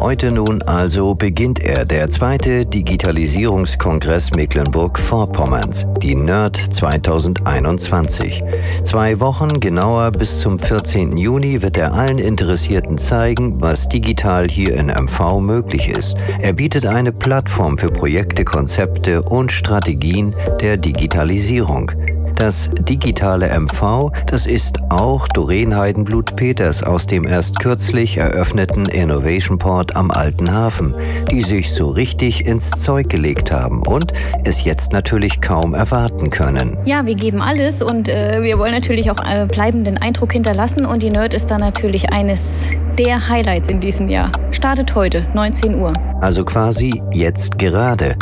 Heute nun also beginnt er, der zweite Digitalisierungskongress Mecklenburg-Vorpommerns, die NERD 2021. Zwei Wochen genauer bis zum 14. Juni wird er allen Interessierten zeigen, was digital hier in MV möglich ist. Er bietet eine Plattform für Projekte, Konzepte und Strategien der Digitalisierung. Das digitale MV, das ist auch Doreen Heidenblut-Peters aus dem erst kürzlich eröffneten Innovation Port am Alten Hafen, die sich so richtig ins Zeug gelegt haben und es jetzt natürlich kaum erwarten können. Ja, wir geben alles und äh, wir wollen natürlich auch äh, bleibenden Eindruck hinterlassen und die Nerd ist dann natürlich eines der Highlights in diesem Jahr. Startet heute, 19 Uhr. Also quasi jetzt gerade.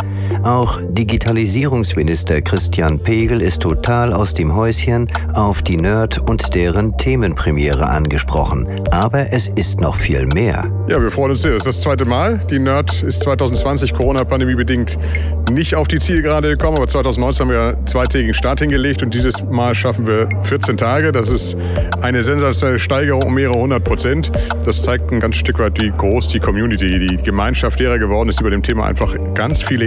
Auch Digitalisierungsminister Christian Pegel ist total aus dem Häuschen auf die Nerd und deren Themenpremiere angesprochen. Aber es ist noch viel mehr. Ja, wir freuen uns sehr. Es ist das zweite Mal. Die Nerd ist 2020 Corona-Pandemie bedingt nicht auf die Zielgerade gekommen, aber 2019 haben wir einen zweitägigen Start hingelegt und dieses Mal schaffen wir 14 Tage. Das ist eine sensationelle Steigerung um mehrere hundert Prozent. Das zeigt ein ganz Stück weit, wie groß die Community, die Gemeinschaft derer geworden ist, über dem Thema einfach ganz viele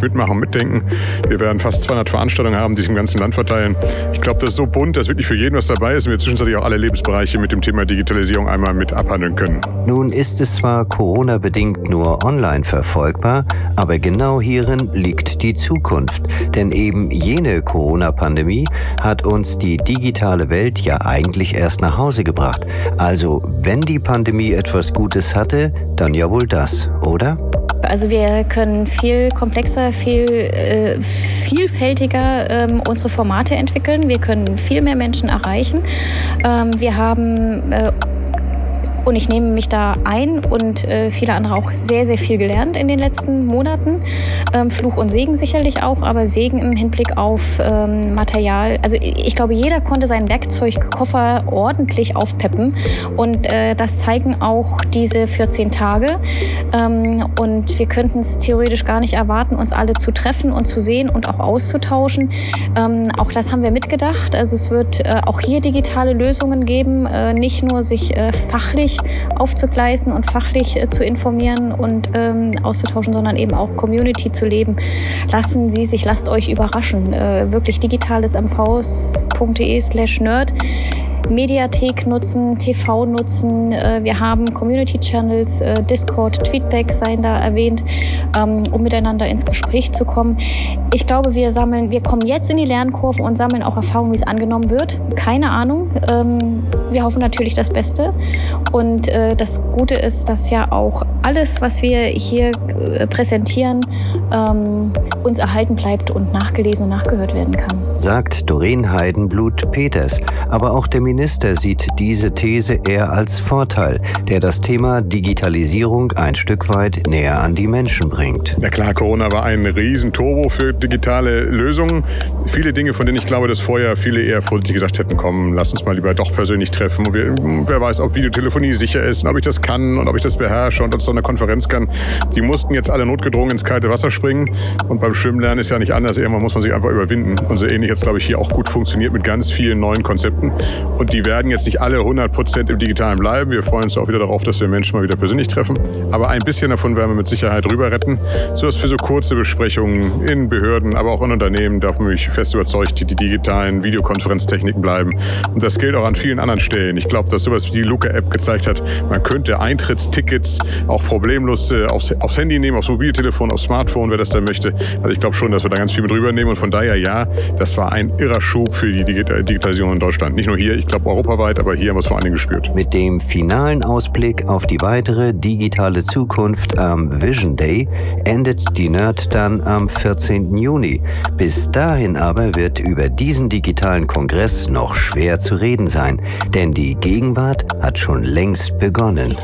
ehrenamtlich mitmachen und mitdenken. Wir werden fast 200 Veranstaltungen haben, die sich im ganzen Land verteilen. Ich glaube, das ist so bunt, dass wirklich für jeden was dabei ist und wir zwischenzeitlich auch alle Lebensbereiche mit dem Thema Digitalisierung einmal mit abhandeln können. Nun ist es zwar Corona-bedingt nur online verfolgbar, aber genau hierin liegt die Zukunft. Denn eben jene Corona-Pandemie hat uns die digitale Welt ja eigentlich erst nach Hause gebracht. Also, wenn die Pandemie etwas Gutes hatte, dann ja wohl das, oder? Also wir können viel komplexer, viel äh, vielfältiger ähm, unsere Formate entwickeln. Wir können viel mehr Menschen erreichen. Ähm, wir haben äh, und ich nehme mich da ein und äh, viele andere auch sehr, sehr viel gelernt in den letzten Monaten. Ähm, Fluch und Segen sicherlich auch, aber Segen im Hinblick auf ähm, Material. Also ich glaube, jeder konnte seinen Werkzeugkoffer ordentlich aufpeppen. Und äh, das zeigen auch diese 14 Tage. Ähm, und wir könnten es theoretisch gar nicht erwarten, uns alle zu treffen und zu sehen und auch auszutauschen. Ähm, auch das haben wir mitgedacht. Also es wird äh, auch hier digitale Lösungen geben, äh, nicht nur sich äh, fachlich fachlich aufzugleisen und fachlich äh, zu informieren und ähm, auszutauschen, sondern eben auch Community zu leben. Lassen Sie sich, lasst euch überraschen. Äh, wirklich digitales mvs.de slash nerd. Mediathek nutzen, TV nutzen. Äh, wir haben Community Channels, äh, Discord, Tweetback seien da erwähnt, ähm, um miteinander ins Gespräch zu kommen. Ich glaube, wir sammeln, wir kommen jetzt in die Lernkurve und sammeln auch Erfahrungen, wie es angenommen wird. Keine Ahnung. Ähm, wir hoffen natürlich das Beste. Und äh, das Gute ist, dass ja auch alles, was wir hier präsentieren, ähm, uns erhalten bleibt und nachgelesen und nachgehört werden kann. Sagt Doreen Heidenblut-Peters. Aber auch der Minister sieht diese These eher als Vorteil, der das Thema Digitalisierung ein Stück weit näher an die Menschen bringt. Ja klar, Corona war ein Riesenturbo für digitale Lösungen. Viele Dinge, von denen ich glaube, dass vorher viele eher vorsichtig gesagt hätten, komm, lass uns mal lieber doch persönlich treffen. Und wir, wer weiß, ob Videotelefonie sicher ist und ob ich das kann und ob ich das beherrsche und ob es so eine Konferenz kann. Die mussten jetzt alle notgedrungen ins kalte Wasser springen. Und beim Schwimmlernen ist ja nicht anders. Irgendwann muss man sich einfach überwinden. Und so ähnlich jetzt, glaube ich, hier auch gut funktioniert mit ganz vielen neuen Konzepten. Und die werden jetzt nicht alle 100 Prozent im Digitalen bleiben. Wir freuen uns auch wieder darauf, dass wir Menschen mal wieder persönlich treffen. Aber ein bisschen davon werden wir mit Sicherheit rüber retten. So dass für so kurze Besprechungen in Behörden, aber auch in Unternehmen, davon bin ich fest überzeugt, die, die digitalen Videokonferenztechniken bleiben. Und das gilt auch an vielen anderen Stellen. Ich glaube, dass sowas wie die Luca-App gezeigt hat, man könnte Eintrittstickets auch problemlos äh, aufs, aufs Handy nehmen, aufs Mobiltelefon, aufs Smartphone, wer das dann möchte. Also ich glaube schon, dass wir da ganz viel mit rübernehmen. Und von daher, ja, das war ein irrer Schub für die Digitalisierung in Deutschland. Nicht nur hier, ich glaube europaweit, aber hier haben wir es vor allen Dingen gespürt. Mit dem finalen Ausblick auf die weitere digitale Zukunft am Vision Day endet die Nerd dann am 14. Juni. Bis dahin aber wird über diesen digitalen Kongress noch schwer zu reden sein, denn die Gegenwart hat schon längst begonnen.